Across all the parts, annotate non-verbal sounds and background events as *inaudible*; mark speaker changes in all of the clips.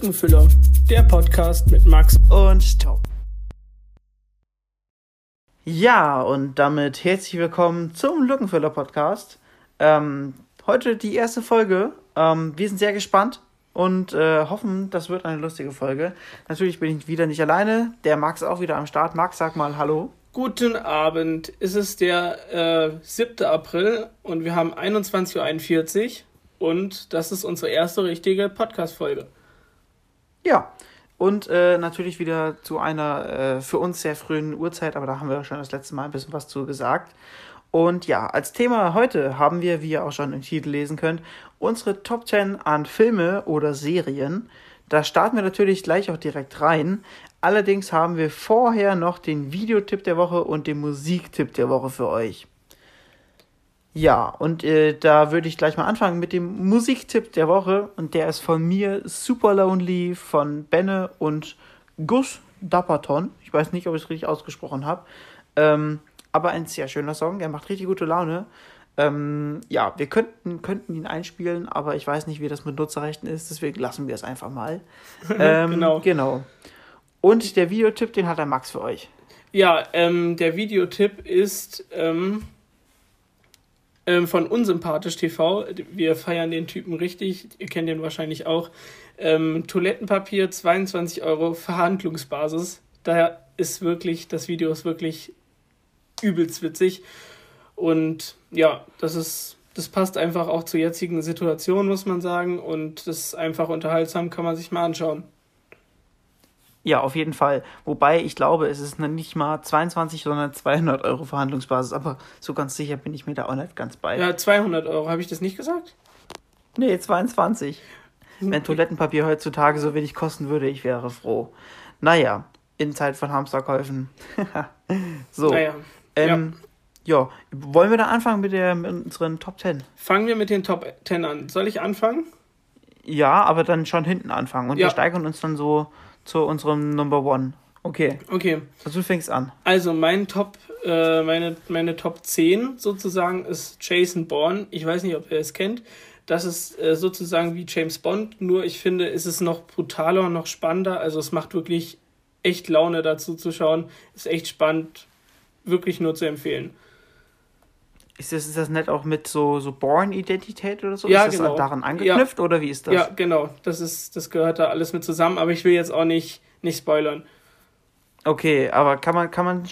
Speaker 1: Lückenfüller, der Podcast mit Max
Speaker 2: und Tom. Ja, und damit herzlich willkommen zum Lückenfüller Podcast. Ähm, heute die erste Folge. Ähm, wir sind sehr gespannt und äh, hoffen, das wird eine lustige Folge. Natürlich bin ich wieder nicht alleine. Der Max auch wieder am Start. Max, sag mal Hallo.
Speaker 1: Guten Abend. Es ist der äh, 7. April und wir haben 21.41 Uhr und das ist unsere erste richtige Podcast-Folge.
Speaker 2: Ja, und äh, natürlich wieder zu einer äh, für uns sehr frühen Uhrzeit, aber da haben wir schon das letzte Mal ein bisschen was zu gesagt. Und ja, als Thema heute haben wir, wie ihr auch schon im Titel lesen könnt, unsere Top 10 an Filme oder Serien. Da starten wir natürlich gleich auch direkt rein. Allerdings haben wir vorher noch den Videotipp der Woche und den Musiktipp der Woche für euch. Ja, und äh, da würde ich gleich mal anfangen mit dem Musiktipp der Woche. Und der ist von mir Super Lonely von Benne und Gus Dapperton. Ich weiß nicht, ob ich es richtig ausgesprochen habe. Ähm, aber ein sehr schöner Song. Der macht richtig gute Laune. Ähm, ja, wir könnten, könnten ihn einspielen, aber ich weiß nicht, wie das mit Nutzerrechten ist. Deswegen lassen wir es einfach mal. *laughs* ähm, genau. Genau. Und der Videotipp, den hat der Max für euch.
Speaker 1: Ja, ähm, der Videotipp ist ähm, von Unsympathisch TV. Wir feiern den Typen richtig. Ihr kennt den wahrscheinlich auch. Ähm, Toilettenpapier 22 Euro Verhandlungsbasis. Daher ist wirklich, das Video ist wirklich übelst witzig. Und ja, das ist, das passt einfach auch zur jetzigen Situation, muss man sagen. Und das ist einfach unterhaltsam, kann man sich mal anschauen.
Speaker 2: Ja, auf jeden Fall. Wobei ich glaube, es ist nicht mal 22, sondern 200 Euro Verhandlungsbasis. Aber so ganz sicher bin ich mir da auch nicht ganz bei.
Speaker 1: Ja, 200 Euro. Habe ich das nicht gesagt?
Speaker 2: Nee, 22. Wenn Toilettenpapier heutzutage so wenig kosten würde, ich wäre froh. Naja, in Zeit von Hamsterkäufen. *laughs* so. Naja. Ähm, ja. ja. Wollen wir dann anfangen mit, der, mit unseren Top 10?
Speaker 1: Fangen wir mit den Top 10 an. Soll ich anfangen?
Speaker 2: Ja, aber dann schon hinten anfangen. Und ja. wir steigern uns dann so zu unserem Number One. Okay.
Speaker 1: Okay.
Speaker 2: Also du fängst an.
Speaker 1: Also mein Top, äh, meine, meine Top 10 sozusagen ist Jason Bourne. Ich weiß nicht, ob ihr es kennt. Das ist äh, sozusagen wie James Bond, nur ich finde, ist es noch brutaler und noch spannender. Also es macht wirklich echt Laune dazu zu schauen. Ist echt spannend. Wirklich nur zu empfehlen.
Speaker 2: Ist das, ist das nicht auch mit so, so Born-Identität oder so? Ja, ist das genau. daran angeknüpft
Speaker 1: ja.
Speaker 2: oder wie ist das?
Speaker 1: Ja, genau. Das, ist, das gehört da alles mit zusammen, aber ich will jetzt auch nicht, nicht spoilern.
Speaker 2: Okay, aber kann man, kann man,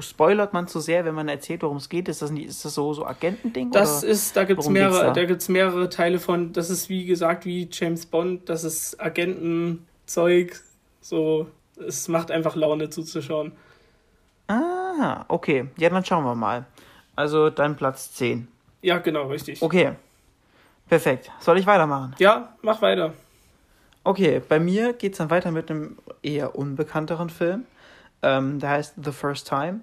Speaker 2: spoilert man zu sehr, wenn man erzählt, worum es geht? Ist das, nicht, ist das so, so Agentending?
Speaker 1: Das ist, da gibt es mehrere, da? da mehrere Teile von, das ist wie gesagt wie James Bond, das ist Agentenzeug, so, es macht einfach Laune zuzuschauen.
Speaker 2: Ah, okay. Ja, dann schauen wir mal. Also dein Platz 10.
Speaker 1: Ja, genau, richtig.
Speaker 2: Okay. Perfekt. Soll ich weitermachen?
Speaker 1: Ja, mach weiter.
Speaker 2: Okay, bei mir geht es dann weiter mit einem eher unbekannteren Film. Ähm, der heißt The First Time.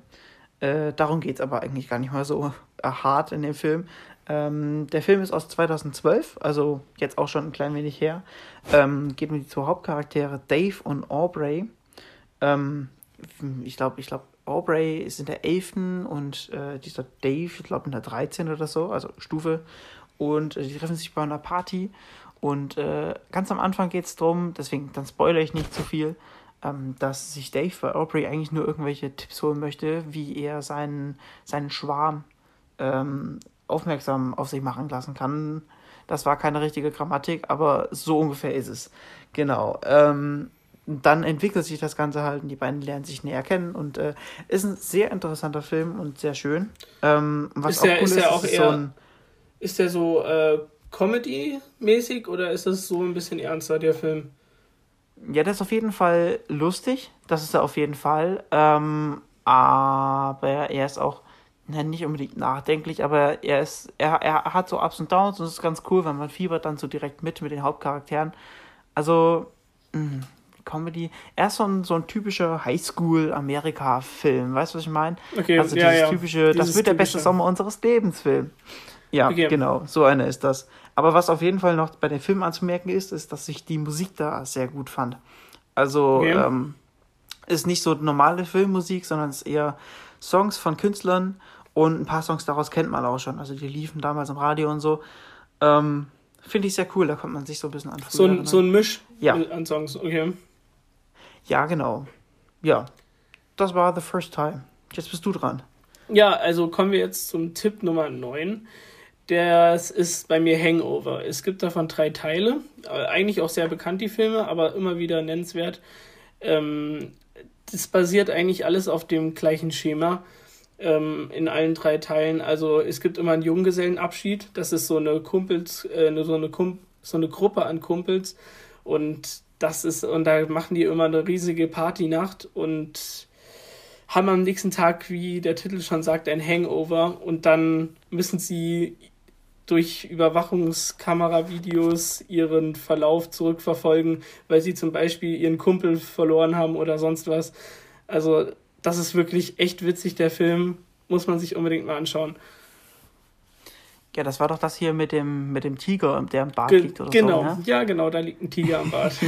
Speaker 2: Äh, darum geht es aber eigentlich gar nicht mal so äh, hart in dem Film. Ähm, der Film ist aus 2012, also jetzt auch schon ein klein wenig her. Ähm, geht um die zwei Hauptcharaktere Dave und Aubrey. Ähm, ich glaube, ich glaube, Aubrey ist in der 11. und äh, dieser Dave, ich glaube in der 13. oder so, also Stufe. Und äh, die treffen sich bei einer Party. Und äh, ganz am Anfang geht es darum, deswegen dann spoilere ich nicht zu viel, ähm, dass sich Dave bei Aubrey eigentlich nur irgendwelche Tipps holen möchte, wie er seinen, seinen Schwarm ähm, aufmerksam auf sich machen lassen kann. Das war keine richtige Grammatik, aber so ungefähr ist es. Genau. Ähm, dann entwickelt sich das Ganze halt und die beiden lernen sich näher kennen und äh, ist ein sehr interessanter Film und sehr schön. Ähm, was ist
Speaker 1: der,
Speaker 2: auch cool
Speaker 1: ist, der auch eher, so ein, ist der so äh, Comedy-mäßig oder ist das so ein bisschen ernster, der Film?
Speaker 2: Ja, das ist auf jeden Fall lustig, das ist er auf jeden Fall, ähm, aber er ist auch na, nicht unbedingt nachdenklich, aber er ist, er, er hat so Ups und Downs und es ist ganz cool, weil man fiebert dann so direkt mit mit den Hauptcharakteren. Also, mh, mm, Comedy. Er ist so ein, so ein typischer Highschool-Amerika-Film. Weißt du, was ich meine? Okay, also ja, dieses ja. typische, dieses das wird der beste Sommer unseres Lebens Film. Ja, okay. genau, so einer ist das. Aber was auf jeden Fall noch bei dem Film anzumerken ist, ist, dass ich die Musik da sehr gut fand. Also okay. ähm, ist nicht so normale Filmmusik, sondern ist eher Songs von Künstlern und ein paar Songs daraus kennt man auch schon. Also die liefen damals im Radio und so. Ähm, Finde ich sehr cool, da kommt man sich so ein bisschen an.
Speaker 1: So ein, so ein Misch
Speaker 2: Ja.
Speaker 1: an Songs, okay.
Speaker 2: Ja, genau. Ja, das war The First Time. Jetzt bist du dran.
Speaker 1: Ja, also kommen wir jetzt zum Tipp Nummer 9. Das ist bei mir Hangover. Es gibt davon drei Teile. Äh, Eigentlich auch sehr bekannt, die Filme, aber immer wieder nennenswert. Ähm, das basiert eigentlich alles auf dem gleichen Schema ähm, in allen drei Teilen. Also es gibt immer einen Junggesellenabschied. Das ist so eine Kumpels, äh, so eine Kump so eine Gruppe an Kumpels und das ist und da machen die immer eine riesige Partynacht und haben am nächsten Tag, wie der Titel schon sagt, ein Hangover und dann müssen sie durch Überwachungskameravideos ihren Verlauf zurückverfolgen, weil sie zum Beispiel ihren Kumpel verloren haben oder sonst was. Also das ist wirklich echt witzig, der Film. Muss man sich unbedingt mal anschauen.
Speaker 2: Ja, das war doch das hier mit dem, mit dem Tiger, der im Bad
Speaker 1: Ge
Speaker 2: liegt oder
Speaker 1: genau,
Speaker 2: so. Ne?
Speaker 1: ja genau, da liegt ein Tiger am Bad. *laughs*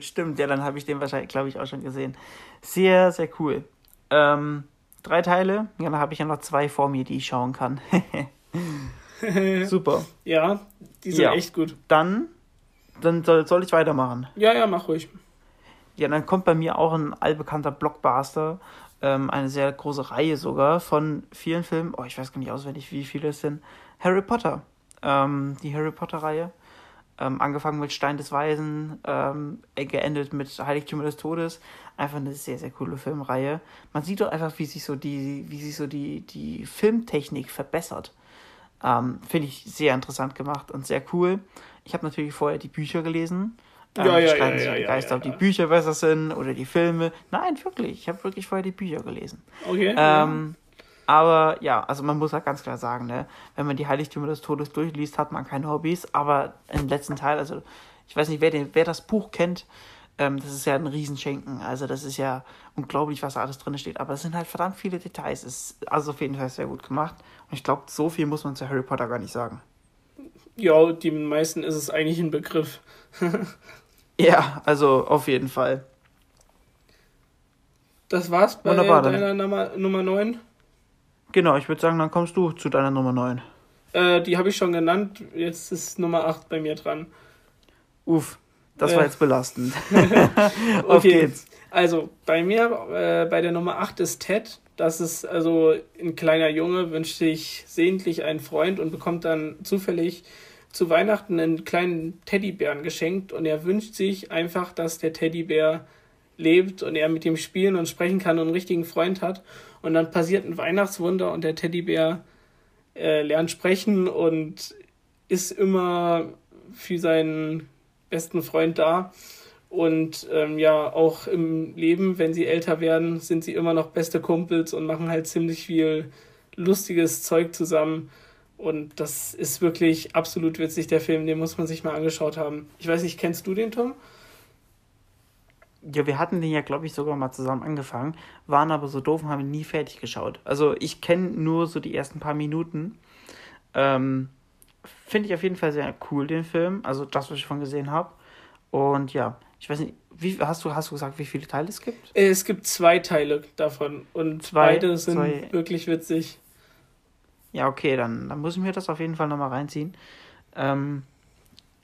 Speaker 2: Stimmt, ja, dann habe ich den wahrscheinlich, glaube ich, auch schon gesehen. Sehr, sehr cool. Ähm, drei Teile. Ja, dann habe ich ja noch zwei vor mir, die ich schauen kann. *laughs* Super.
Speaker 1: ja, die sind
Speaker 2: Ja.
Speaker 1: echt gut.
Speaker 2: Dann, dann soll, soll ich weitermachen.
Speaker 1: Ja, ja, mach ruhig.
Speaker 2: Ja, dann kommt bei mir auch ein allbekannter Blockbuster, ähm, eine sehr große Reihe sogar von vielen Filmen. Oh, ich weiß gar nicht auswendig, wie viele es sind. Harry Potter. Ähm, die Harry Potter-Reihe. Ähm, angefangen mit Stein des Weisen, ähm, geendet mit Heiligtümer des Todes. Einfach eine sehr, sehr coole Filmreihe. Man sieht doch einfach, wie sich so die, wie sich so die, die Filmtechnik verbessert. Ähm, Finde ich sehr interessant gemacht und sehr cool. Ich habe natürlich vorher die Bücher gelesen. Ähm,
Speaker 1: Ja, ja,
Speaker 2: streiten
Speaker 1: ja,
Speaker 2: sich die Geister, ob die. Bücher besser sind oder die Filme. Nein, wirklich. Ich habe wirklich vorher die Bücher gelesen.
Speaker 1: Okay.
Speaker 2: Ähm, aber ja, also man muss halt ganz klar sagen, ne, wenn man die Heiligtümer des Todes durchliest, hat man keine Hobbys. Aber im letzten Teil, also ich weiß nicht, wer, den, wer das Buch kennt, ähm, das ist ja ein Riesenschenken. Also das ist ja unglaublich, was da alles drin steht. Aber es sind halt verdammt viele Details. Es ist also auf jeden Fall sehr gut gemacht. Und ich glaube, so viel muss man zu Harry Potter gar nicht sagen.
Speaker 1: ja, die meisten ist es eigentlich ein Begriff. *laughs*
Speaker 2: Ja, also auf jeden Fall.
Speaker 1: Das war's bei
Speaker 2: Wunderbar, dann.
Speaker 1: deiner Nummer, Nummer 9.
Speaker 2: Genau, ich würde sagen, dann kommst du zu deiner Nummer 9.
Speaker 1: Äh, die habe ich schon genannt. Jetzt ist Nummer 8 bei mir dran.
Speaker 2: Uff, das
Speaker 1: Äh.
Speaker 2: war jetzt belastend. *laughs* Auf
Speaker 1: Okay.
Speaker 2: geht's.
Speaker 1: Also, bei mir, äh, bei der Nummer 8 ist Ted. Das ist also ein kleiner Junge, wünscht sich sehentlich einen Freund und bekommt dann zufällig zu Weihnachten einen kleinen Teddybären geschenkt. Und er wünscht sich einfach, dass der Teddybär lebt und er mit ihm spielen und sprechen kann und einen richtigen Freund hat. Und dann passiert ein Weihnachtswunder und der Teddybär äh, lernt sprechen und ist immer für seinen besten Freund da. Und ähm, ja, auch im Leben, wenn sie älter werden, sind sie immer noch beste Kumpels und machen halt ziemlich viel lustiges Zeug zusammen. Und das ist wirklich absolut witzig, der Film, den muss man sich mal angeschaut haben. Ich weiß nicht, kennst du den, Tom?
Speaker 2: Ja, wir hatten den ja, glaube ich, sogar mal zusammen angefangen, waren aber so doof und haben ihn nie fertig geschaut. Also ich kenne nur so die ersten paar Minuten. Ähm, Finde ich auf jeden Fall sehr cool, den Film. Also das, was ich von gesehen habe. Und ja, ich weiß nicht, wie hast du, hast du gesagt, wie viele Teile es gibt?
Speaker 1: Äh, Es gibt zwei Teile davon und
Speaker 2: Zwei-
Speaker 1: beide sind
Speaker 2: zwei-
Speaker 1: wirklich witzig.
Speaker 2: Ja, okay, dann, dann muss ich mir das auf jeden Fall nochmal reinziehen. Ähm,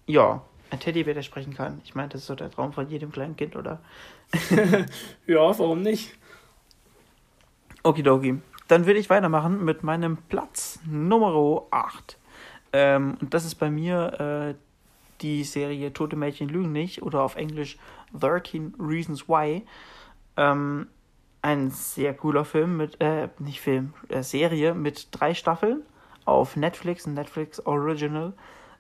Speaker 2: ja, ein Teddybär, der sprechen kann. Ich meine, das ist so der Traum von jedem kleinen Kind, oder? *laughs*
Speaker 1: Ja, warum nicht?
Speaker 2: Okidoki. Dann will ich weitermachen mit meinem Platz Nummer 8. Ähm, und das ist bei mir äh, die Serie Tote Mädchen lügen nicht oder auf Englisch 13 Reasons Why. Ähm, ein sehr cooler Film mit, äh, nicht Film, äh, Serie mit drei Staffeln auf Netflix, ein Netflix Original.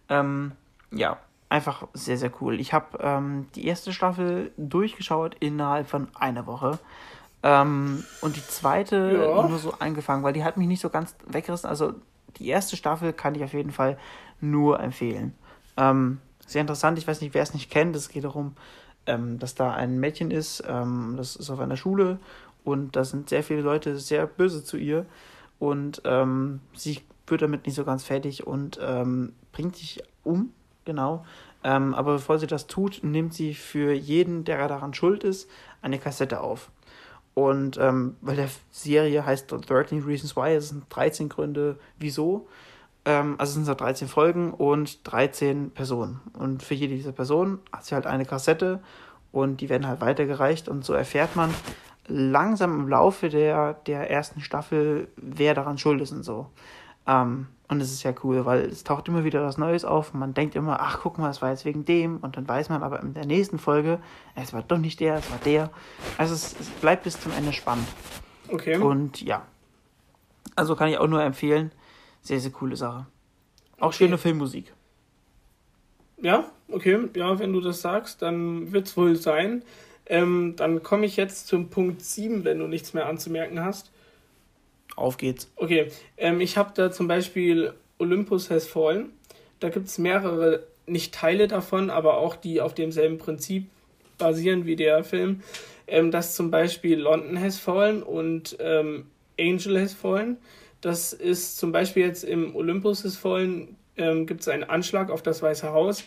Speaker 2: Ähm, ja, einfach sehr, sehr cool. Ich habe ähm, die erste Staffel durchgeschaut innerhalb von einer Woche. Ähm, und die zweite
Speaker 1: Ja.
Speaker 2: nur so angefangen, weil die hat mich nicht so ganz weggerissen. Also die erste Staffel kann ich auf jeden Fall nur empfehlen. Ähm, sehr interessant, ich weiß nicht, wer es nicht kennt. Es geht darum, ähm, dass da ein Mädchen ist, ähm, das ist auf einer Schule und da sind sehr viele Leute sehr böse zu ihr und ähm, sie wird damit nicht so ganz fertig und ähm, bringt sich um, genau. Ähm, aber bevor sie das tut, nimmt sie für jeden, der daran schuld ist, eine Kassette auf. Und ähm, weil der Serie heißt 13 Reasons Why, es sind 13 Gründe, wieso. Ähm, also sind es 13 Folgen und 13 Personen. Und für jede dieser Personen hat sie halt eine Kassette und die werden halt weitergereicht und so erfährt man langsam im Laufe der, der ersten Staffel, wer daran schuld ist und so. Ähm, und es ist ja cool, weil es taucht immer wieder was Neues auf und man denkt immer, ach guck mal, es war jetzt wegen dem und dann weiß man aber in der nächsten Folge, es war doch nicht der, es war der. Also es, es bleibt bis zum Ende spannend. Okay. Und ja. Also kann ich auch nur empfehlen. Sehr, sehr coole Sache. Auch okay. schöne Filmmusik.
Speaker 1: Ja, okay. Ja, wenn du das sagst, dann wird es wohl sein. Ähm, dann komme ich jetzt zum Punkt 7, wenn du nichts mehr anzumerken hast.
Speaker 2: Auf geht's.
Speaker 1: Okay, ähm, ich habe da zum Beispiel Olympus Has Fallen. Da gibt es mehrere, nicht Teile davon, aber auch die auf demselben Prinzip basieren wie der Film. Ähm, das zum Beispiel London Has Fallen und ähm, Angel Has Fallen. Das ist zum Beispiel jetzt im Olympus Has Fallen ähm, gibt es einen Anschlag auf das Weiße Haus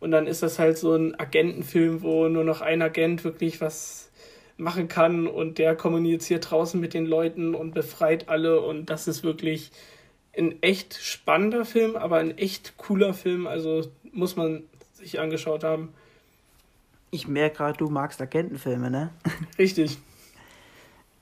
Speaker 1: und dann ist das halt so ein Agentenfilm, wo nur noch ein Agent wirklich was machen kann und der kommuniziert draußen mit den Leuten und befreit alle und das ist wirklich ein echt spannender Film, aber ein echt cooler Film, also muss man sich angeschaut haben.
Speaker 2: Ich merke gerade, du magst Agentenfilme, ne? *laughs*
Speaker 1: Richtig.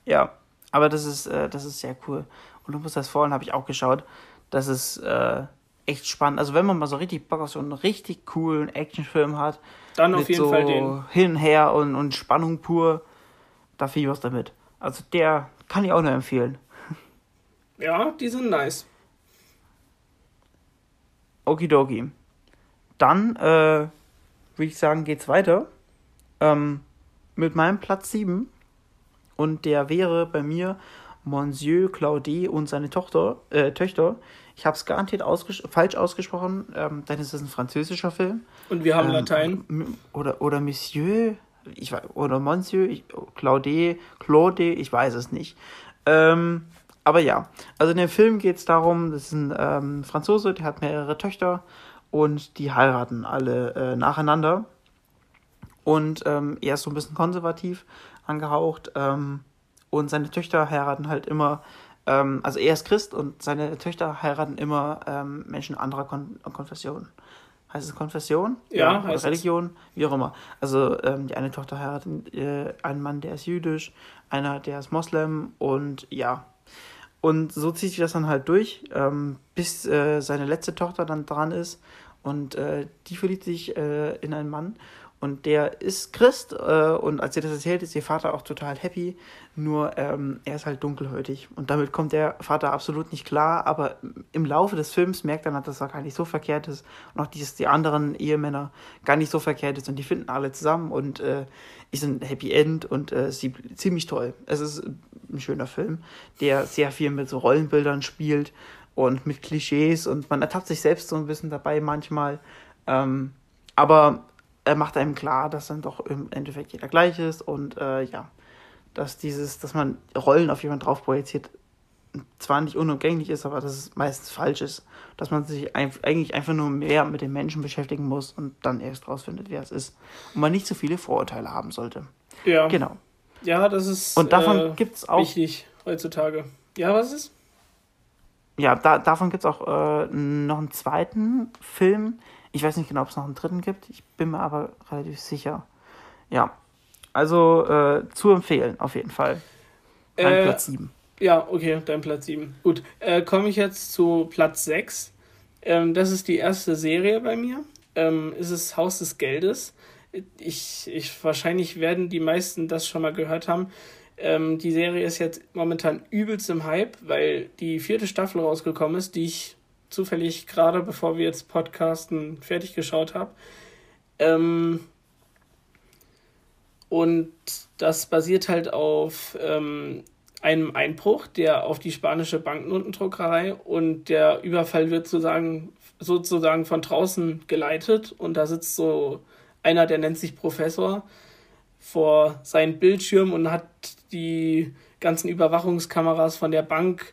Speaker 2: ja, aber das ist, äh, das ist sehr cool. Olympus das Fallen habe ich auch geschaut. Das ist äh, echt spannend. Also wenn man mal so richtig Bock auf so einen richtig coolen Actionfilm hat, dann auf jeden so Fall den. Hin und her und, und Spannung pur, da viel was damit. Also der kann ich auch nur empfehlen.
Speaker 1: Ja, die sind nice.
Speaker 2: Okidoki. Dann äh, würde ich sagen, geht's weiter. Ähm, mit meinem Platz 7. Und der wäre bei mir Monsieur Claudie und seine Tochter, äh, Töchter. Ich habe es garantiert ausges falsch ausgesprochen, ähm, denn es ist ein französischer Film.
Speaker 1: Und wir haben ähm, Latein.
Speaker 2: Oder, oder Monsieur, ich oder Monsieur, ich, Claude, Claude, ich weiß es nicht. Ähm, aber ja, also in dem Film geht es darum, das ist ein ähm, Franzose, der hat mehrere Töchter und die heiraten alle äh, nacheinander. Und ähm, er ist so ein bisschen konservativ angehaucht ähm, und seine Töchter heiraten halt immer, ähm, also er ist Christ und seine Töchter heiraten immer ähm, Menschen anderer Kon Konfessionen heißt es Konfession? Ja, ja Religion, es. wie auch immer. Also ähm, die eine Tochter heiratet äh, einen Mann, der ist jüdisch, einer, der ist Moslem und ja. Und so zieht sich das dann halt durch, ähm, bis äh, seine letzte Tochter dann dran ist und äh, die verliebt sich äh, in einen Mann und der ist Christ äh, und als ihr das erzählt, ist ihr Vater auch total happy. Nur ähm, er ist halt dunkelhäutig und damit kommt der Vater absolut nicht klar. Aber im Laufe des Films merkt er dann, dass er gar nicht so verkehrt ist und auch dass die anderen Ehemänner gar nicht so verkehrt ist und die finden alle zusammen und äh, ist ein Happy End und äh, sie ziemlich toll. Es ist ein schöner Film, der sehr viel mit so Rollenbildern spielt und mit Klischees und man ertappt sich selbst so ein bisschen dabei manchmal. Ähm, aber er macht einem klar, dass dann doch im Endeffekt jeder gleich ist und äh, ja, dass dieses, dass man Rollen auf jemanden drauf projiziert, zwar nicht unumgänglich ist, aber dass es meistens falsch ist. Dass man sich ein, eigentlich einfach nur mehr mit den Menschen beschäftigen muss und dann erst rausfindet, wer es ist. Und man nicht so viele Vorurteile haben sollte.
Speaker 1: Ja.
Speaker 2: Genau.
Speaker 1: Ja, das ist
Speaker 2: und davon äh, gibt's auch,
Speaker 1: wichtig heutzutage. Ja, was ist?
Speaker 2: Ja, da, davon gibt es auch äh, noch einen zweiten Film, ich weiß nicht genau, ob es noch einen dritten gibt. Ich bin mir aber relativ sicher. Ja. Also äh, zu empfehlen, auf jeden Fall. Dein
Speaker 1: äh, Platz 7. Ja, okay, dein Platz 7. Gut. Äh, Komme ich jetzt zu Platz 6. Ähm, das ist die erste Serie bei mir. Ähm, ist es Haus des Geldes. Ich, ich, wahrscheinlich werden die meisten das schon mal gehört haben. Ähm, die Serie ist jetzt momentan übelst im Hype, weil die vierte Staffel rausgekommen ist, die ich zufällig gerade, bevor wir jetzt podcasten, fertig geschaut habe. Ähm, und das basiert halt auf ähm, einem Einbruch, der auf die spanische Banknotendruckerei und der Überfall wird sozusagen, sozusagen von draußen geleitet und da sitzt so einer, der nennt sich Professor, vor seinem Bildschirm und hat die ganzen Überwachungskameras von der Bank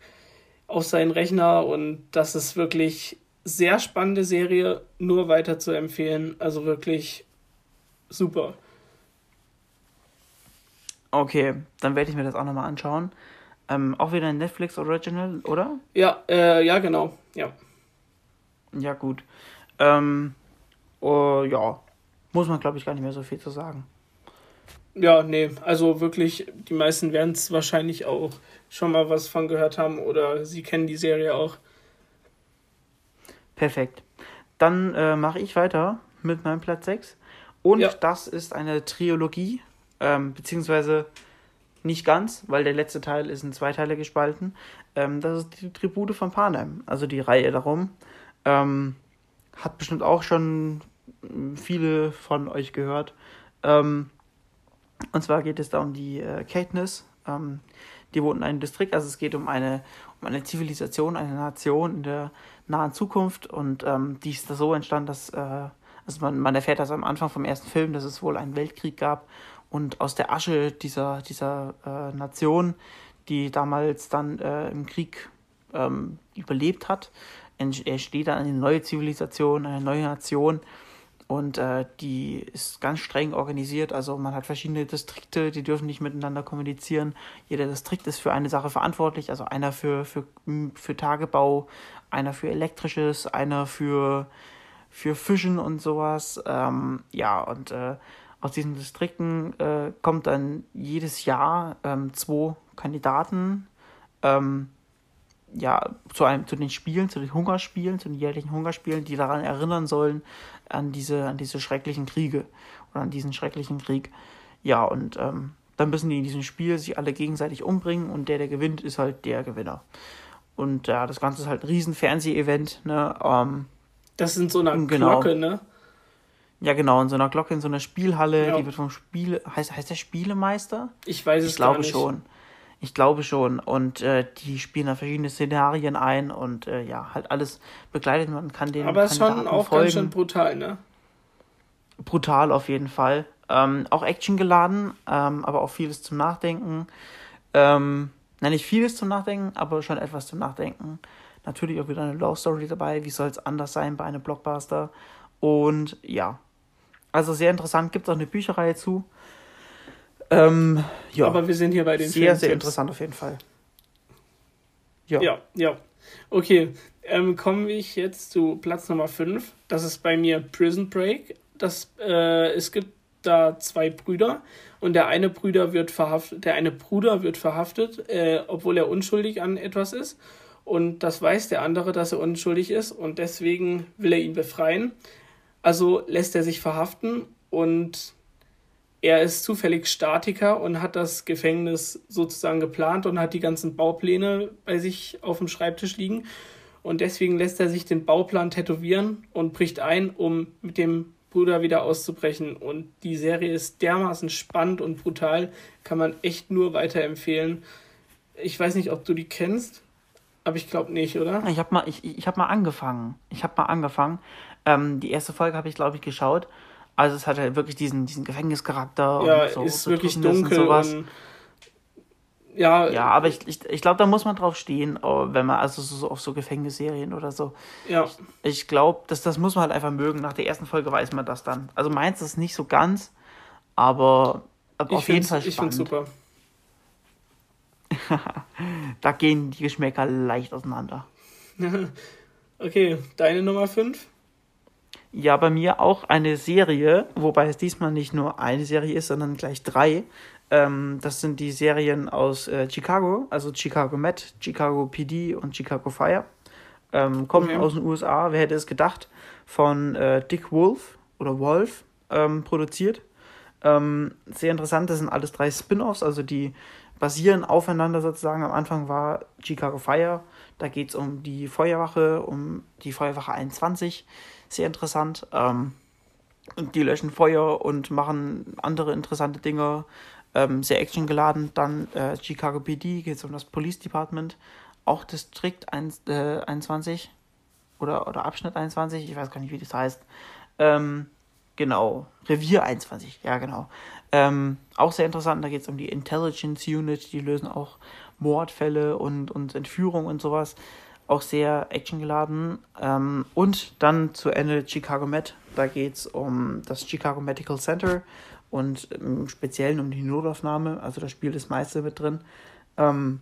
Speaker 1: auf seinen Rechner und das ist wirklich sehr spannende Serie, nur weiter zu empfehlen. Also wirklich super.
Speaker 2: Okay, dann werde ich mir das auch nochmal anschauen. Ähm, auch wieder ein Netflix Original, oder?
Speaker 1: Ja, äh, ja, genau. Ja.
Speaker 2: Ja, gut. Ähm, uh, ja, muss man, glaube ich, gar nicht mehr so viel zu sagen.
Speaker 1: Ja, nee, also wirklich, die meisten werden es wahrscheinlich auch schon mal was von gehört haben oder sie kennen die Serie auch.
Speaker 2: Perfekt. Dann äh, mache ich weiter mit meinem Platz 6. Und ja. das ist eine Trilogie, ähm, beziehungsweise nicht ganz, weil der letzte Teil ist in zwei Teile gespalten. Ähm, das ist die Tribute von Panem, also die Reihe darum. Ähm, hat bestimmt auch schon viele von euch gehört. Ähm, und zwar geht es da um die äh, Katniss. Ähm, die wohnt in einem Distrikt, also es geht um eine, um eine Zivilisation, eine Nation in der nahen Zukunft. Und ähm, die ist da so entstanden, dass, äh, also man, man erfährt das am Anfang vom ersten Film, dass es wohl einen Weltkrieg gab. Und aus der Asche dieser, dieser äh, Nation, die damals dann äh, im Krieg ähm, überlebt hat, entsteht dann eine neue Zivilisation, eine neue Nation und äh, die ist ganz streng organisiert. Also man hat verschiedene Distrikte, die dürfen nicht miteinander kommunizieren. Jeder Distrikt ist für eine Sache verantwortlich. Also einer für, für, für Tagebau, einer für elektrisches, einer für, für Fischen und sowas. Ähm, ja, und äh, aus diesen Distrikten äh, kommt dann jedes Jahr ähm, zwei Kandidaten. Ähm, ja, zu, einem, zu den Spielen, zu den Hungerspielen, zu den jährlichen Hungerspielen, die daran erinnern sollen, an diese, an diese schrecklichen Kriege oder an diesen schrecklichen Krieg. Ja, und ähm, dann müssen die in diesem Spiel sich alle gegenseitig umbringen und der, der gewinnt, ist halt der Gewinner. Und ja, das Ganze ist halt ein riesen Fernseh-Event, ne? Ähm,
Speaker 1: das sind so eine genau, Glocke, ne?
Speaker 2: Ja, genau, in so einer Glocke, in so einer Spielhalle, ja. die wird vom Spiel. Heißt, heißt der Spielemeister?
Speaker 1: Ich weiß es
Speaker 2: ich glaube schon. Ich glaube schon. Und äh, die spielen da verschiedene Szenarien ein und äh, ja, halt alles begleitet. Man kann den.
Speaker 1: Aber es ist schon auch folgen. ganz schön brutal, ne?
Speaker 2: Brutal auf jeden Fall. Ähm, auch Action geladen, ähm, aber auch vieles zum Nachdenken. Ähm, nein, nicht vieles zum Nachdenken, aber schon etwas zum Nachdenken. Natürlich auch wieder eine Love Story dabei. Wie soll es anders sein bei einem Blockbuster? Und ja, also sehr interessant. Gibt es auch eine Bücherreihe zu. Ähm, ja.
Speaker 1: Aber wir sind hier bei den
Speaker 2: Sehr, sehr interessant auf jeden Fall.
Speaker 1: Ja. Ja, ja. Okay, ähm, komme ich jetzt zu Platz Nummer 5. Das ist bei mir Prison Break. Das, äh, es gibt da zwei Brüder und der eine Bruder wird verhaftet, der eine Bruder wird verhaftet, äh, obwohl er unschuldig an etwas ist. Und das weiß der andere, dass er unschuldig ist und deswegen will er ihn befreien. Also lässt er sich verhaften und er ist zufällig Statiker und hat das Gefängnis sozusagen geplant und hat die ganzen Baupläne bei sich auf dem Schreibtisch liegen. Und deswegen lässt er sich den Bauplan tätowieren und bricht ein, um mit dem Bruder wieder auszubrechen. Und die Serie ist dermaßen spannend und brutal, kann man echt nur weiterempfehlen. Ich weiß nicht, ob du die kennst, aber ich glaube nicht, oder?
Speaker 2: Ich habe mal, ich, ich hab mal angefangen. Ich habe mal angefangen. Ähm, die erste Folge habe ich, glaube ich, geschaut. Also es hat halt wirklich diesen, diesen Gefängnischarakter.
Speaker 1: Ja,
Speaker 2: und so,
Speaker 1: ist so wirklich dunkel und sowas. Und
Speaker 2: ja, ja, aber ich, ich, ich glaube, da muss man drauf stehen, oh, wenn man, also so, auf so Gefängnisserien oder so.
Speaker 1: Ja.
Speaker 2: Ich, ich glaube, das, das muss man halt einfach mögen. Nach der ersten Folge weiß man das dann. Also meins ist nicht so ganz, aber, aber auf jeden Fall spannend. Ich finde super. *laughs* da gehen die Geschmäcker leicht auseinander. *laughs*
Speaker 1: okay, deine Nummer 5?
Speaker 2: Ja, bei mir auch eine Serie, wobei es diesmal nicht nur eine Serie ist, sondern gleich drei. Ähm, das sind die Serien aus äh, Chicago, also Chicago Met, Chicago PD und Chicago Fire. Ähm, kommen okay. aus den USA, wer hätte es gedacht, von äh, Dick Wolf oder Wolf ähm, produziert. Ähm, sehr interessant, das sind alles drei Spin-offs, also die basieren aufeinander sozusagen. Am Anfang war Chicago Fire, da geht es um die Feuerwache, um die Feuerwache 21 sehr interessant. Ähm, und die löschen Feuer und machen andere interessante Dinge. Ähm, sehr actiongeladen. Dann äh, Chicago PD geht es um das Police Department. Auch Distrikt 1, äh, 21 oder, oder Abschnitt 21, ich weiß gar nicht, wie das heißt. Ähm, genau, Revier 21, ja genau. Ähm, auch sehr interessant, da geht es um die Intelligence Unit, die lösen auch Mordfälle und, und Entführung und sowas auch sehr actiongeladen. Ähm, und dann zu Ende Chicago Med, da geht es um das Chicago Medical Center und im Speziellen um die Notaufnahme, also da spielt das meiste mit drin. Ähm,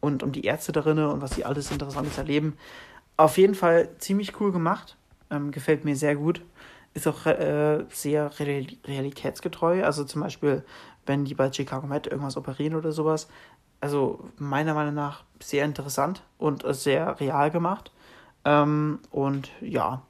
Speaker 2: und um die Ärzte darin und was sie alles Interessantes erleben. Auf jeden Fall ziemlich cool gemacht. Ähm, gefällt mir sehr gut. Ist auch äh, sehr realitätsgetreu. Also zum Beispiel, wenn die bei Chicago Med irgendwas operieren oder sowas. Also meiner Meinung nach sehr interessant und sehr real gemacht. Ähm, und ja,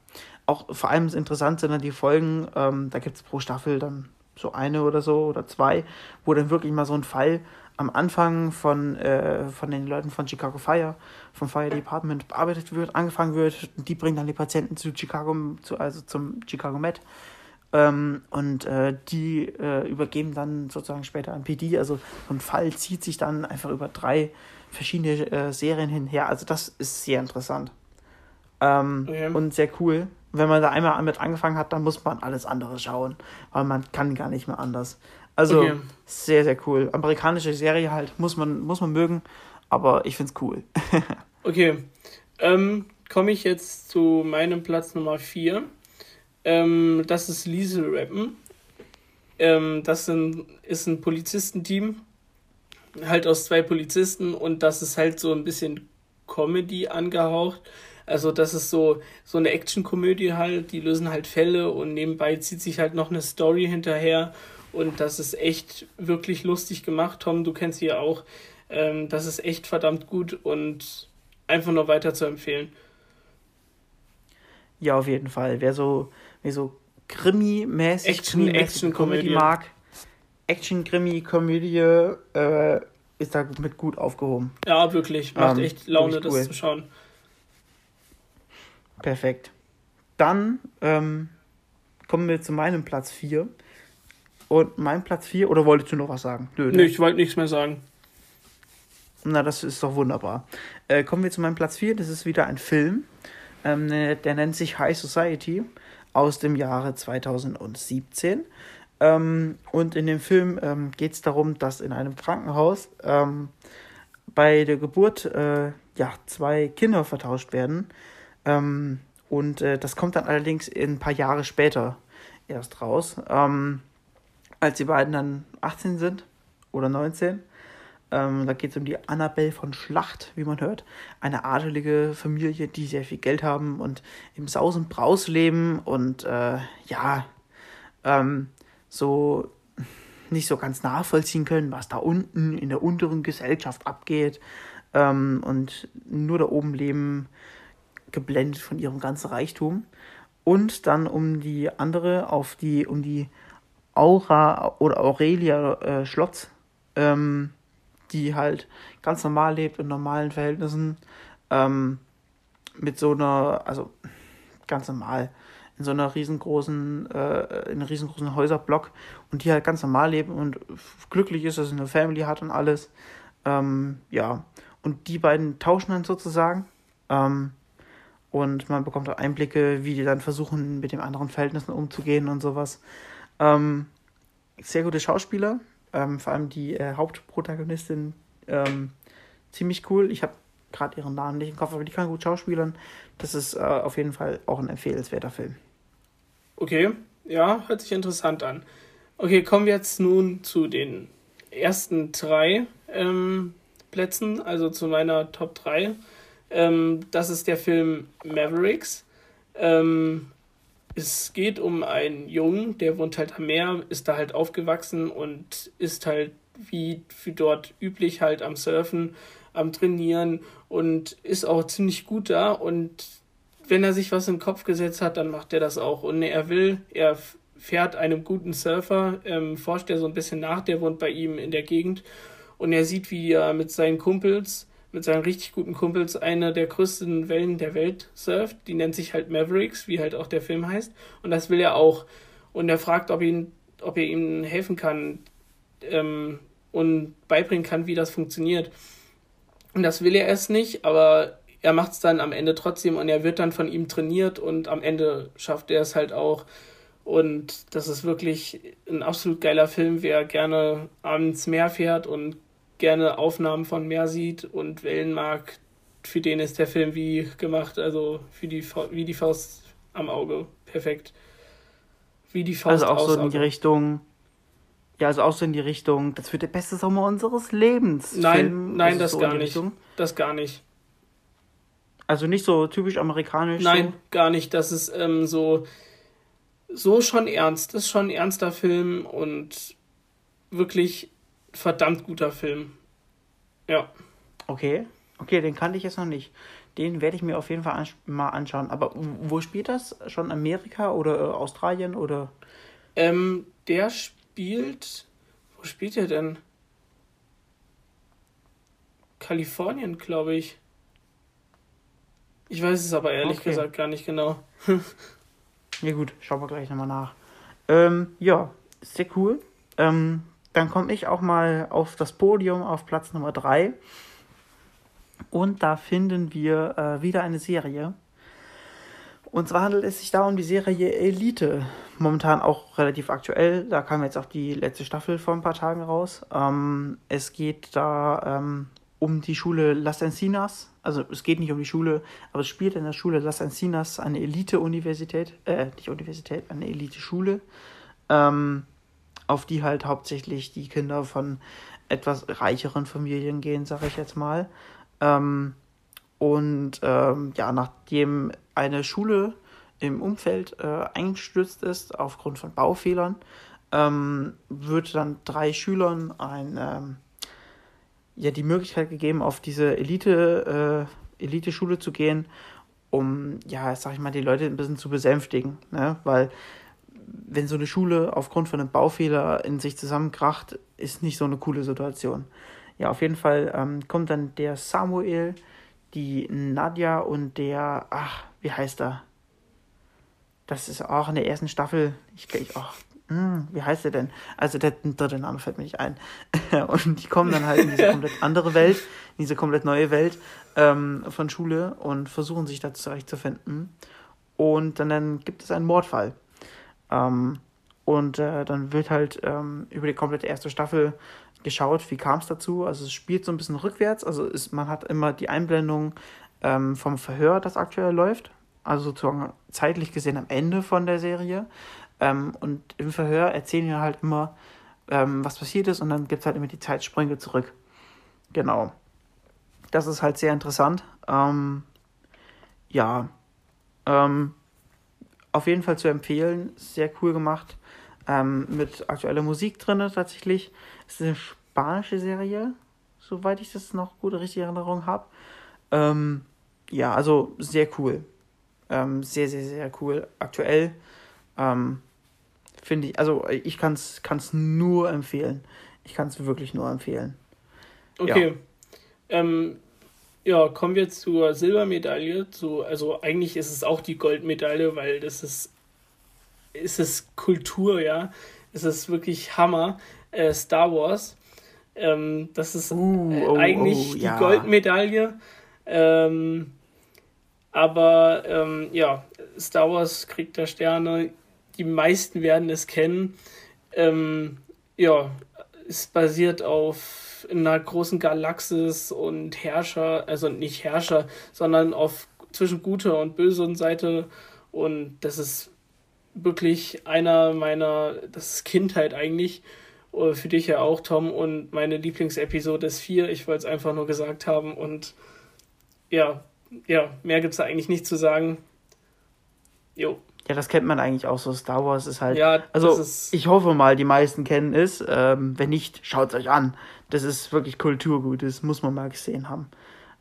Speaker 2: auch vor allem interessant sind dann die Folgen. Ähm, da gibt es pro Staffel dann so eine oder so oder zwei, wo dann wirklich mal so ein Fall am Anfang von, äh, von den Leuten von Chicago Fire, vom Fire Department bearbeitet wird, angefangen wird. Die bringen dann die Patienten zu Chicago, zu, also zum Chicago Med. Ähm, und äh, die äh, übergeben dann sozusagen später an PD. Also so ein Fall zieht sich dann einfach über drei verschiedene äh, Serien hinher. Also das ist sehr interessant. Ähm, okay. Und sehr cool. Wenn man da einmal mit angefangen hat, dann muss man alles andere schauen, weil man kann gar nicht mehr anders. Also okay. sehr, sehr cool. Amerikanische Serie halt, muss man, muss man mögen, aber ich find's cool. *laughs*
Speaker 1: okay. Ähm, Komme ich jetzt zu meinem Platz Nummer 4. Ähm, das ist Liesel Rappen. Ähm, das sind, ist ein Polizistenteam, halt aus zwei Polizisten und das ist halt so ein bisschen Comedy angehaucht. Also das ist so, so eine Actionkomödie halt, die lösen halt Fälle und nebenbei zieht sich halt noch eine Story hinterher und das ist echt wirklich lustig gemacht. Tom, du kennst sie ja auch. Ähm, das ist echt verdammt gut und einfach nur weiter zu empfehlen.
Speaker 2: Ja, auf jeden Fall. Wer so, wer so Krimi-mäßig Action, Action Comedy mag, Action Krimi Komödie äh, ist da mit gut aufgehoben.
Speaker 1: Ja, wirklich. Macht ähm, echt Laune, cool. das zu schauen.
Speaker 2: Perfekt. Dann ähm, kommen wir zu meinem Platz 4. Und mein Platz 4, oder wolltest du noch was sagen?
Speaker 1: Nö, ne? nee, ich wollte nichts mehr sagen.
Speaker 2: Na, das ist doch wunderbar. Äh, kommen wir zu meinem Platz 4. Das ist wieder ein Film. Ähm, ne, der nennt sich High Society aus dem Jahre 2017. Ähm, und in dem Film ähm, geht es darum, dass in einem Krankenhaus ähm, bei der Geburt äh, ja, zwei Kinder vertauscht werden. Ähm, und äh, das kommt dann allerdings ein paar Jahre später erst raus. Ähm, als die beiden dann 18 sind oder 19. Ähm, da geht es um die Annabelle von Schlacht, wie man hört. Eine adelige Familie, die sehr viel Geld haben und im Saus und Braus leben und äh, ja, ähm, so nicht so ganz nachvollziehen können, was da unten in der unteren Gesellschaft abgeht ähm, und nur da oben leben, geblendet von ihrem ganzen Reichtum. Und dann um die andere, auf die, um die Aura oder Aurelia äh, Schlotz, ähm, die halt ganz normal lebt in normalen Verhältnissen, ähm, mit so einer, also ganz normal, in so einer riesengroßen, äh, in einem riesengroßen Häuserblock und die halt ganz normal leben und glücklich ist, dass sie eine Family hat und alles. Ähm, ja, und die beiden tauschen dann sozusagen. Ähm, und man bekommt auch Einblicke, wie die dann versuchen, mit den anderen Verhältnissen umzugehen und sowas. Ähm, sehr gute Schauspieler, ähm, vor allem die äh, Hauptprotagonistin, ähm, ziemlich cool. Ich habe gerade ihren Namen nicht im Kopf, aber die kann gut schauspielern. Das ist äh, auf jeden Fall auch ein empfehlenswerter Film.
Speaker 1: Okay, ja, hört sich interessant an. Okay, kommen wir jetzt nun zu den ersten drei ähm, Plätzen, also zu meiner Top 3. Ähm, das ist der Film Mavericks. Ähm, es geht um einen Jungen, der wohnt halt am Meer, ist da halt aufgewachsen und ist halt wie für dort üblich halt am Surfen, am Trainieren und ist auch ziemlich gut da und wenn er sich was im Kopf gesetzt hat, dann macht er das auch. Und er will, er fährt einem guten Surfer, ähm, forscht er so ein bisschen nach, der wohnt bei ihm in der Gegend und er sieht, wie er mit seinen Kumpels mit seinen richtig guten Kumpels eine der größten Wellen der Welt surft. Die nennt sich halt Mavericks, wie halt auch der Film heißt. Und das will er auch. Und er fragt, ob, ihn, ob er ihm helfen kann ähm, und beibringen kann, wie das funktioniert. Und das will er erst nicht, aber er macht es dann am Ende trotzdem und er wird dann von ihm trainiert und am Ende schafft er es halt auch. Und das ist wirklich ein absolut geiler Film, wer gerne abends Meer fährt und gerne Aufnahmen von Meer sieht und Wellen mag, für den ist der Film wie gemacht, also für die, wie die Faust am Auge. Perfekt.
Speaker 2: Wie die Faust Also auch so in die Richtung. Ja, also auch so in die Richtung, das wird der beste Sommer unseres Lebens.
Speaker 1: Nein, Film, nein, das so gar nicht. Richtung. Das gar nicht.
Speaker 2: Also nicht so typisch amerikanisch.
Speaker 1: Nein,
Speaker 2: so.
Speaker 1: gar nicht. Das ist ähm, so, so schon ernst. Das ist schon ein ernster Film und wirklich verdammt guter Film. Ja.
Speaker 2: Okay. Okay, den kannte ich jetzt noch nicht. Den werde ich mir auf jeden Fall ans mal anschauen. Aber wo spielt das? Schon Amerika oder äh, Australien oder?
Speaker 1: Ähm, der spielt. Wo spielt er denn? Kalifornien, glaube ich. Ich weiß es aber ehrlich
Speaker 2: Okay.
Speaker 1: gesagt gar nicht genau. *laughs*
Speaker 2: Ja gut, schauen wir gleich nochmal nach. Ähm, ja, sehr cool. Ähm, dann komme ich auch mal auf das Podium auf Platz Nummer 3. Und da finden wir äh, wieder eine Serie. Und zwar handelt es sich da um die Serie Elite. Momentan auch relativ aktuell. Da kam jetzt auch die letzte Staffel vor ein paar Tagen raus. Ähm, es geht da ähm, um die Schule Las Encinas. Also es geht nicht um die Schule, aber es spielt in der Schule Las Encinas eine Elite-Universität. Äh, nicht Universität, eine Elite-Schule. Ähm, auf die halt hauptsächlich die Kinder von etwas reicheren Familien gehen, sage ich jetzt mal. Ähm, und ähm, ja, nachdem eine Schule im Umfeld äh, eingestürzt ist aufgrund von Baufehlern, ähm, wird dann drei Schülern ein, ähm, ja, die Möglichkeit gegeben, auf diese Elite, äh, Elite-Schule zu gehen, um, ja, sag ich mal, die Leute ein bisschen zu besänftigen. Ne? Weil wenn so eine Schule aufgrund von einem Baufehler in sich zusammenkracht, ist nicht so eine coole Situation. Ja, auf jeden Fall ähm, kommt dann der Samuel, die Nadja und der, ach, wie heißt er? Das ist auch in der ersten Staffel. Ich, ich ach, hm, wie heißt er denn? Also der dritte Name fällt mir nicht ein. *laughs* Und die kommen dann halt in diese komplett andere Welt, in diese komplett neue Welt ähm, von Schule und versuchen sich da zurechtzufinden. Und dann, dann gibt es einen Mordfall. Ähm, und äh, dann wird halt ähm, über die komplette erste Staffel geschaut, wie kam es dazu. Also es spielt so ein bisschen rückwärts. Also ist, man hat immer die Einblendung ähm, vom Verhör, das aktuell läuft. Also sozusagen zeitlich gesehen am Ende von der Serie. Ähm, und im Verhör erzählen wir halt immer, ähm, was passiert ist. Und dann gibt es halt immer die Zeitsprünge zurück. Genau. Das ist halt sehr interessant. Ähm, ja. Ähm, auf jeden Fall zu empfehlen. Sehr cool gemacht. Ähm, mit aktueller Musik drin tatsächlich. Es ist eine spanische Serie, soweit ich das noch gut richtig in Erinnerung habe. Ähm, ja, also sehr cool. Ähm, sehr, sehr, sehr cool. Aktuell ähm, finde ich, also ich kann es nur empfehlen. Ich kann es wirklich nur empfehlen.
Speaker 1: Okay. Ja. Ähm, ja, kommen wir zur Silbermedaille. Zu, also eigentlich ist es auch die Goldmedaille, weil das ist, ist es Kultur, ja. Es ist wirklich Hammer. Äh, Star Wars. Ähm, das ist
Speaker 2: Uh,
Speaker 1: äh,
Speaker 2: oh,
Speaker 1: eigentlich
Speaker 2: oh,
Speaker 1: die
Speaker 2: ja.
Speaker 1: Goldmedaille. Ähm, aber ähm, ja, Star Wars kriegt da Sterne. Die meisten werden es kennen. Ähm, ja, es basiert auf einer großen Galaxis und Herrscher, also nicht Herrscher, sondern auf zwischen guter und böser Seite. Und das ist wirklich einer meiner, das ist Kindheit eigentlich. Oder Für dich ja auch, Tom. Und meine Lieblingsepisode ist 4. Ich wollte es einfach nur gesagt haben. Und ja, ja, mehr gibt es da eigentlich nicht zu sagen. Jo.
Speaker 2: Ja, das kennt man eigentlich auch so. Star Wars ist halt.
Speaker 1: Ja,
Speaker 2: also,
Speaker 1: ist-
Speaker 2: ich hoffe mal, die meisten kennen es. Ähm, wenn nicht, schaut es euch an. Das ist wirklich Kulturgut. Das muss man mal gesehen haben.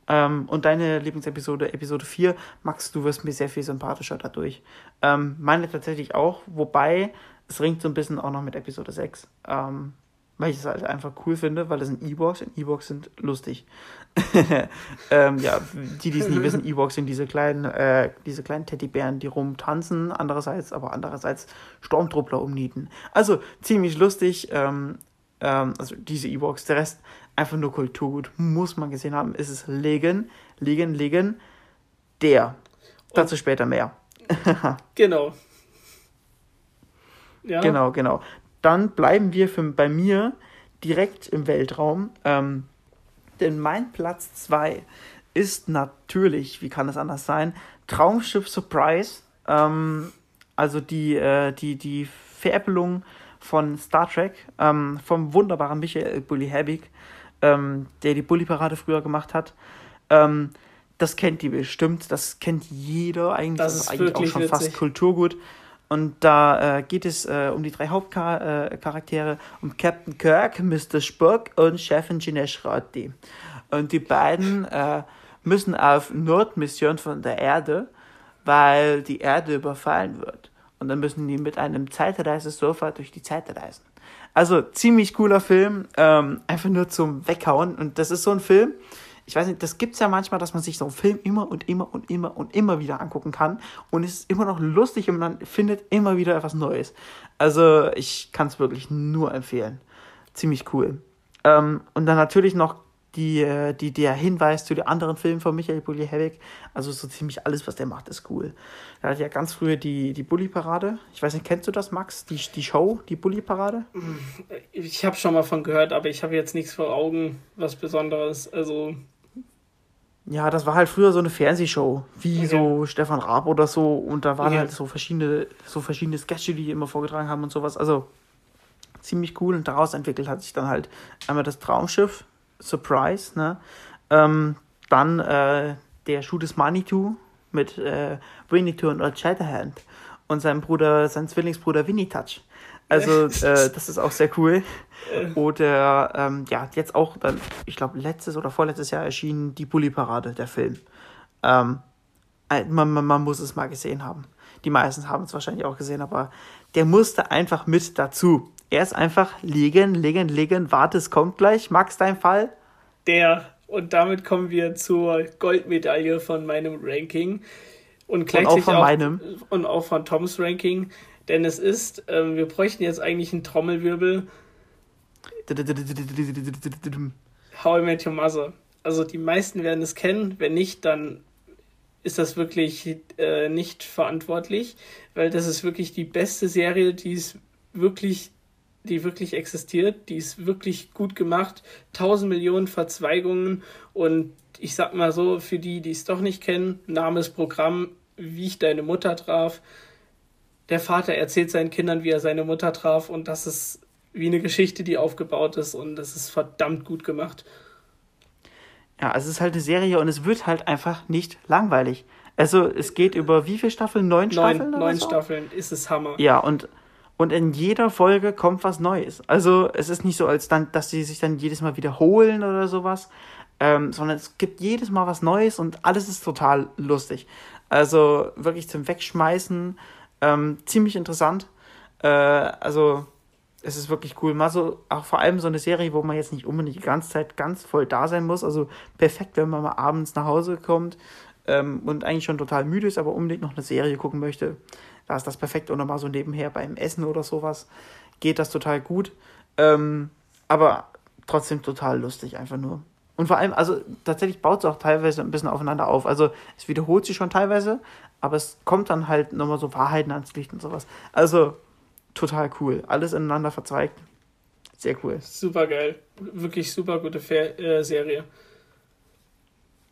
Speaker 2: Ähm, und deine Lieblingsepisode, Episode 4, Max, du wirst mir sehr viel sympathischer dadurch. Ähm, meine tatsächlich auch, wobei es ringt so ein bisschen auch noch mit Episode 6. Ähm, weil ich es halt einfach cool finde, weil das sind E-Box und E-Box sind lustig. *laughs* ähm, ja, die, die es nie wissen, E-Box sind diese kleinen, äh, diese kleinen Teddybären, die rumtanzen, andererseits, aber andererseits Stormtruppler umnieten. Also ziemlich lustig. Ähm, ähm, also diese E-Box, der Rest einfach nur Kulturgut, muss man gesehen haben. Ist es Legen, Legen, Legen, der. Dazu später mehr. *laughs*
Speaker 1: Genau. Ja.
Speaker 2: Genau, genau. Dann bleiben wir für, bei mir direkt im Weltraum. Ähm, denn mein Platz 2 ist natürlich, wie kann es anders sein, Traumschiff Surprise. Ähm, also die, äh, die, die Veräppelung von Star Trek ähm, vom wunderbaren Michael Bully Habig, ähm, der die Bully-Parade früher gemacht hat. Ähm, das kennt ihr bestimmt, das kennt jeder eigentlich, das, das ist, eigentlich auch schon witzig. fast Kulturgut. Und da äh, geht es äh, um die drei Hauptcharaktere, um Captain Kirk, Mr. Spock und Chefin Ginesh Ratti. Und die beiden äh, müssen auf Nordmission von der Erde, weil die Erde überfallen wird. Und dann müssen die mit einem Zeitreisesofa durch die Zeit reisen. Also ziemlich cooler Film, ähm, einfach nur zum Weghauen. Und das ist so ein Film, ich weiß nicht, das gibt es ja manchmal, dass man sich so einen Film immer und immer und immer und immer wieder angucken kann. Und es ist immer noch lustig und man findet immer wieder etwas Neues. Also ich kann es wirklich nur empfehlen. Ziemlich cool. Ähm, und dann natürlich noch die, äh, die, der Hinweis zu den anderen Filmen von Michael Bulli-Herbig. Also so ziemlich alles, was der macht, ist cool. Er hat ja ganz früher die, die Bulli-Parade. Ich weiß nicht, kennst du das, Max? Die, die Show, die Bulli-Parade?
Speaker 1: Ich habe schon mal von gehört, aber ich habe jetzt nichts vor Augen, was Besonderes. Also.
Speaker 2: Ja, das war halt früher so eine Fernsehshow, wie okay. so Stefan Raab oder so. Und da waren okay. halt so verschiedene, so verschiedene Sketche, die immer vorgetragen haben und sowas. Also ziemlich cool. Und daraus entwickelt hat sich dann halt einmal das Traumschiff Surprise, ne? Ähm, dann äh, der Schuh des Manitou mit äh, Winnetou und Old Shatterhand und seinem Bruder, sein Zwillingsbruder Winnie Touch. Also *laughs* äh, das ist auch sehr cool. Oder ähm, ja, jetzt auch dann, ich glaube, letztes oder vorletztes Jahr erschien die Bully-Parade, der Film. Ähm, äh, man, man, man muss es mal gesehen haben. Die meisten haben es wahrscheinlich auch gesehen, aber der musste einfach mit dazu. Er ist einfach liegen, liegen, liegen. Warte, es kommt gleich. Max, dein Fall?
Speaker 1: Der. Und damit kommen wir zur Goldmedaille von meinem Ranking. Und gleichzeitig und auch von auch, meinem. Und auch von Toms Ranking. Denn es ist, äh, wir bräuchten jetzt eigentlich einen Trommelwirbel. How I Met Your Mother. Also die meisten werden es kennen. Wenn nicht, dann ist das wirklich äh, nicht verantwortlich, weil das ist wirklich die beste Serie, die es wirklich die wirklich existiert, die ist wirklich gut gemacht, tausend Millionen Verzweigungen und ich sag mal so, für die, die es doch nicht kennen, Name ist Programm, wie ich deine Mutter traf. Der Vater erzählt seinen Kindern, wie er seine Mutter traf und das ist wie eine Geschichte, die aufgebaut ist und das ist verdammt gut gemacht.
Speaker 2: Ja, also es ist halt eine Serie und es wird halt einfach nicht langweilig. Also es geht über wie viele Staffeln? Neun, neun Staffeln?
Speaker 1: Neun so? Staffeln, ist es Hammer.
Speaker 2: Ja, und und in jeder Folge kommt was Neues. Also es ist nicht so, als dann, dass sie sich dann jedes Mal wiederholen oder sowas, ähm, sondern es gibt jedes Mal was Neues und alles ist total lustig. Also wirklich zum Wegschmeißen, ähm, ziemlich interessant. Äh, also es ist wirklich cool. Mal so, auch vor allem so eine Serie, wo man jetzt nicht unbedingt die ganze Zeit ganz voll da sein muss. Also perfekt, wenn man mal abends nach Hause kommt ähm, und eigentlich schon total müde ist, aber unbedingt noch eine Serie gucken möchte. Da ist das perfekt. Und nochmal so nebenher beim Essen oder sowas geht das total gut. Ähm, aber trotzdem total lustig, einfach nur. Und vor allem, also tatsächlich baut es auch teilweise ein bisschen aufeinander auf. Also es wiederholt sich schon teilweise, aber es kommt dann halt nochmal so Wahrheiten ans Licht und sowas. Also total cool. Alles ineinander verzweigt. Sehr cool.
Speaker 1: Super geil. Wirklich super gute Fer äh, Serie.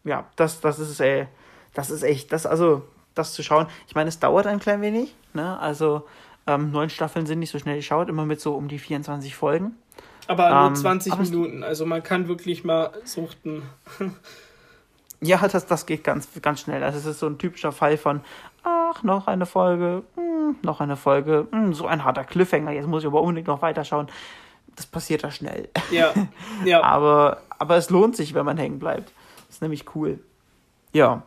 Speaker 2: Ja, das, das ist, ey, das ist echt, das, also, das zu schauen. Ich meine, es dauert ein klein wenig, ne? Also ähm, neun Staffeln sind nicht so schnell geschaut, immer mit so um die 24 Folgen.
Speaker 1: Aber nur ähm, 20 Minuten, also man kann wirklich mal suchten. *laughs*
Speaker 2: ja, das, das geht ganz, ganz schnell. Also es ist so ein typischer Fall von, ach, noch eine Folge, mh, hm, noch eine Folge, mh, hm, so ein harter Cliffhanger, jetzt muss ich aber unbedingt noch weiterschauen. Das passiert da schnell. Ja, *laughs* ja. aber, aber es lohnt sich, wenn man hängen bleibt. Das ist nämlich cool. Ja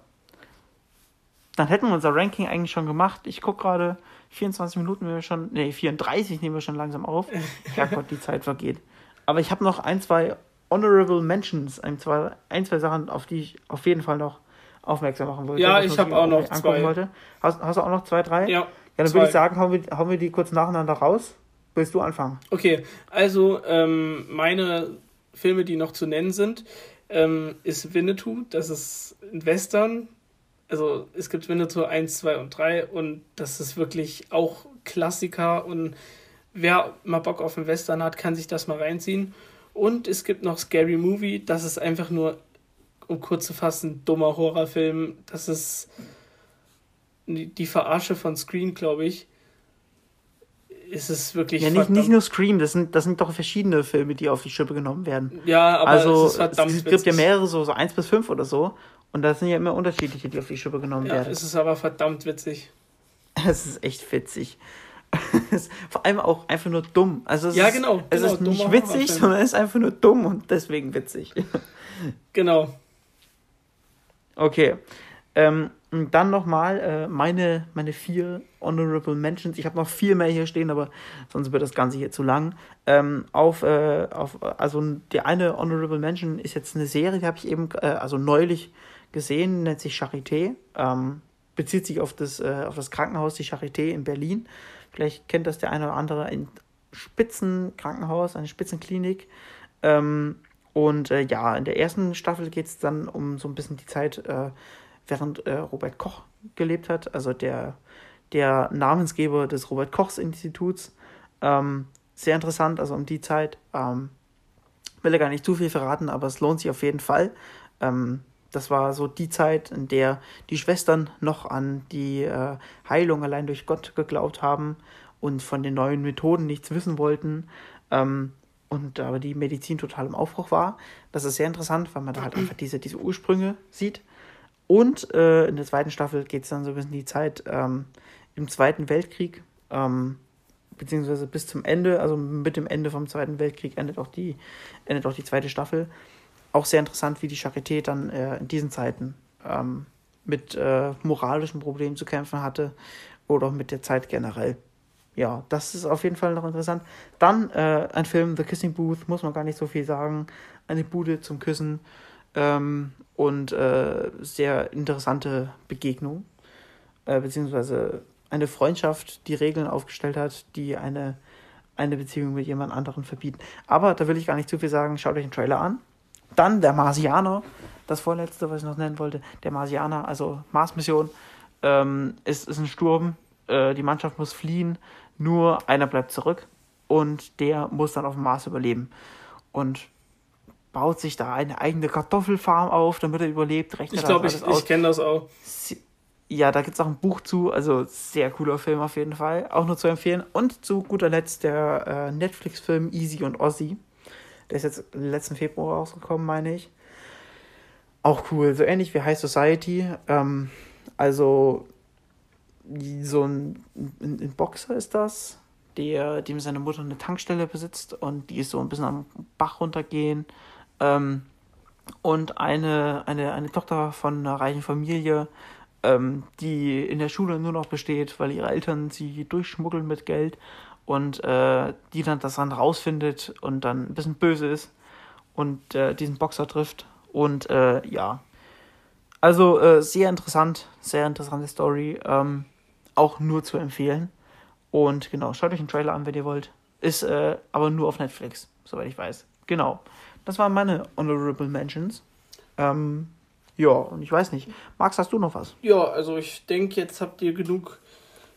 Speaker 2: dann hätten wir unser Ranking eigentlich schon gemacht. Ich gucke gerade, 24 Minuten nehmen wir schon, nee, 34 nehmen wir schon langsam auf. *laughs* Ja Gott, die Zeit vergeht. Aber ich habe noch ein, zwei Honorable Mentions, ein, zwei, ein, zwei Sachen, auf die ich auf jeden Fall noch aufmerksam machen wollte. Ja, ich habe auch noch zwei. Wollte. Hast, hast, du auch noch zwei, drei? Ja. Ja, dann würde ich sagen, hauen wir, hauen wir die kurz nacheinander raus. Willst du anfangen?
Speaker 1: Okay, also ähm, meine Filme, die noch zu nennen sind, ähm, ist Winnetou. Das ist ein Western also es gibt Winnetou 1, 2 und 3 und das ist wirklich auch Klassiker und wer mal Bock auf einen Western hat, kann sich das mal reinziehen. Und es gibt noch Scary Movie, das ist einfach nur, um kurz zu fassen, dummer Horrorfilm. Das ist die Verarsche von Screen, glaube ich. ist es wirklich.
Speaker 2: Ja, nicht, nicht nur Scream, das sind, das sind doch verschiedene Filme, die auf die Schippe genommen werden.
Speaker 1: Ja, aber
Speaker 2: also,
Speaker 1: es ist
Speaker 2: es gibt
Speaker 1: witzig.
Speaker 2: ja mehrere, so, so eins bis fünf oder so. Und das sind ja immer unterschiedliche, die auf die Schippe genommen
Speaker 1: Ja,
Speaker 2: werden.
Speaker 1: es ist aber verdammt witzig.
Speaker 2: Es ist echt witzig. *laughs* Ist Vor allem auch einfach nur dumm. Also es
Speaker 1: Ja,
Speaker 2: ist,
Speaker 1: genau,
Speaker 2: Es
Speaker 1: genau,
Speaker 2: ist nicht witzig, sondern es ist einfach nur dumm und deswegen witzig. *laughs*
Speaker 1: Genau.
Speaker 2: Okay. Ähm, dann nochmal äh, meine, meine vier Honorable Mentions. Ich habe noch viel mehr hier stehen, aber sonst wird das Ganze hier zu lang. Ähm, auf, äh, auf, also die eine Honorable Mention ist jetzt eine Serie, die habe ich eben äh, also neulich gesehen, nennt sich Charité. Ähm, bezieht sich auf das, äh, auf das Krankenhaus, die Charité in Berlin. Vielleicht kennt das der eine oder andere. Ein Spitzenkrankenhaus, eine Spitzenklinik. Ähm, und äh, ja, in der ersten Staffel geht es dann um so ein bisschen die Zeit, äh, während äh, Robert Koch gelebt hat, also der, der Namensgeber des Robert Kochs Instituts. Ähm, sehr interessant, also um die Zeit. Ähm, will ja gar nicht zu viel verraten, aber es lohnt sich auf jeden Fall. Ähm, das war so die Zeit, in der die Schwestern noch an die äh, Heilung allein durch Gott geglaubt haben und von den neuen Methoden nichts wissen wollten. Ähm, und aber die Medizin total im Aufbruch war. Das ist sehr interessant, weil man da halt einfach diese, diese Ursprünge sieht. Und äh, in der zweiten Staffel geht es dann so ein bisschen die Zeit ähm, im Zweiten Weltkrieg, ähm, beziehungsweise bis zum Ende, also mit dem Ende vom Zweiten Weltkrieg endet auch die, endet auch die zweite Staffel. Auch sehr interessant, wie die Charité dann äh, in diesen Zeiten ähm, mit äh, moralischen Problemen zu kämpfen hatte oder mit der Zeit generell. Ja, das ist auf jeden Fall noch interessant. Dann äh, ein Film, The Kissing Booth, muss man gar nicht so viel sagen. Eine Bude zum Küssen ähm, und äh, sehr interessante Begegnung, äh, beziehungsweise eine Freundschaft, die Regeln aufgestellt hat, die eine, eine Beziehung mit jemand anderem verbieten. Aber da will ich gar nicht zu viel sagen. Schaut euch den Trailer an. Dann der Marsianer, das vorletzte, was ich noch nennen wollte. Der Marsianer, also Marsmission, ähm, ist, ist ein Sturm. Äh, die Mannschaft muss fliehen. Nur einer bleibt zurück und der muss dann auf dem Mars überleben. Und baut sich da eine eigene Kartoffelfarm auf, damit er überlebt. Rechnet
Speaker 1: Ich glaube, ich, ich kenne das auch.
Speaker 2: Ja, da gibt es auch ein Buch zu, also sehr cooler Film auf jeden Fall, auch nur zu empfehlen. Und zu guter Letzt der äh, Netflix-Film Easy und Ozzy. Der ist jetzt letzten Februar rausgekommen, meine ich. Auch cool, so ähnlich wie High Society. Ähm, also so ein, ein, ein Boxer ist das, der, dem seine Mutter eine Tankstelle besitzt und die ist so ein bisschen am Bach runtergehen. Ähm, und eine, eine, eine Tochter von einer reichen Familie, ähm, die in der Schule nur noch besteht, weil ihre Eltern sie durchschmuggeln mit Geld und äh, die dann das dann rausfindet und dann ein bisschen böse ist und äh, diesen Boxer trifft. Und äh, ja, also äh, sehr interessant, sehr interessante Story, ähm, auch nur zu empfehlen. Und genau, schaut euch den Trailer an, wenn ihr wollt. Ist äh, aber nur auf Netflix, soweit ich weiß. Genau. Das waren meine Honorable Mentions. Ähm, ja, und ich weiß nicht. Max, hast du noch was?
Speaker 1: Ja, also ich denke, jetzt habt ihr genug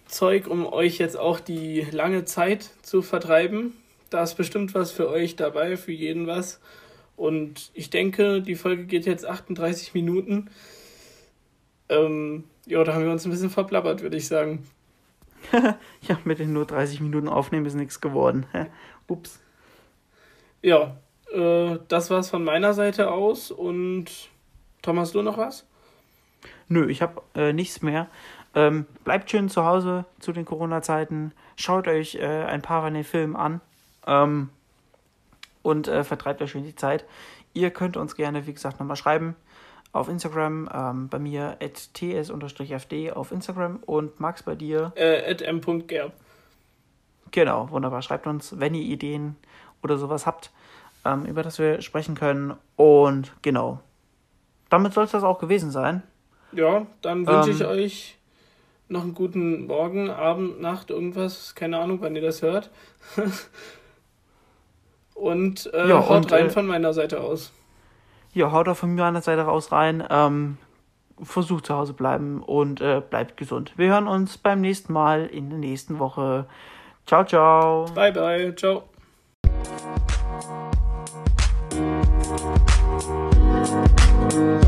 Speaker 1: Zeug, um euch jetzt auch die lange Zeit zu vertreiben. Da ist bestimmt was für euch dabei, für jeden was. Und ich denke, die Folge geht jetzt 38 Minuten. Ähm, ja, da haben wir uns ein bisschen verblabbert, würde ich sagen. *laughs*
Speaker 2: Ja, mit den nur 30 Minuten aufnehmen ist nichts geworden. Ups.
Speaker 1: Ja, äh, das war's von meiner Seite aus. Und Tom, hast du noch was?
Speaker 2: Nö, ich habe äh, nichts mehr. Ähm, bleibt schön zu Hause zu den Corona-Zeiten. Schaut euch äh, ein paar von den Filmen an. Ähm, und äh, vertreibt euch schön die Zeit. Ihr könnt uns gerne, wie gesagt, nochmal schreiben auf Instagram. Ähm, bei mir at ts-fd auf Instagram und Max bei dir.
Speaker 1: Äh, at m.gerb.
Speaker 2: Genau, wunderbar. Schreibt uns, wenn ihr Ideen oder sowas habt, ähm, über das wir sprechen können. Und genau. Damit soll es das auch gewesen sein.
Speaker 1: Ja, dann wünsche ich
Speaker 2: Ähm.
Speaker 1: euch noch einen guten Morgen, Abend, Nacht, irgendwas. Keine Ahnung, wann ihr das hört. *laughs* und äh,
Speaker 2: Ja,
Speaker 1: haut
Speaker 2: und,
Speaker 1: rein
Speaker 2: äh,
Speaker 1: von meiner Seite aus.
Speaker 2: Ja, haut auch von der Seite raus rein. Ähm, versucht zu Hause bleiben und äh, bleibt gesund. Wir hören uns beim nächsten Mal in der nächsten Woche. Ciao, ciao.
Speaker 1: Bye, bye. Ciao.
Speaker 3: Thank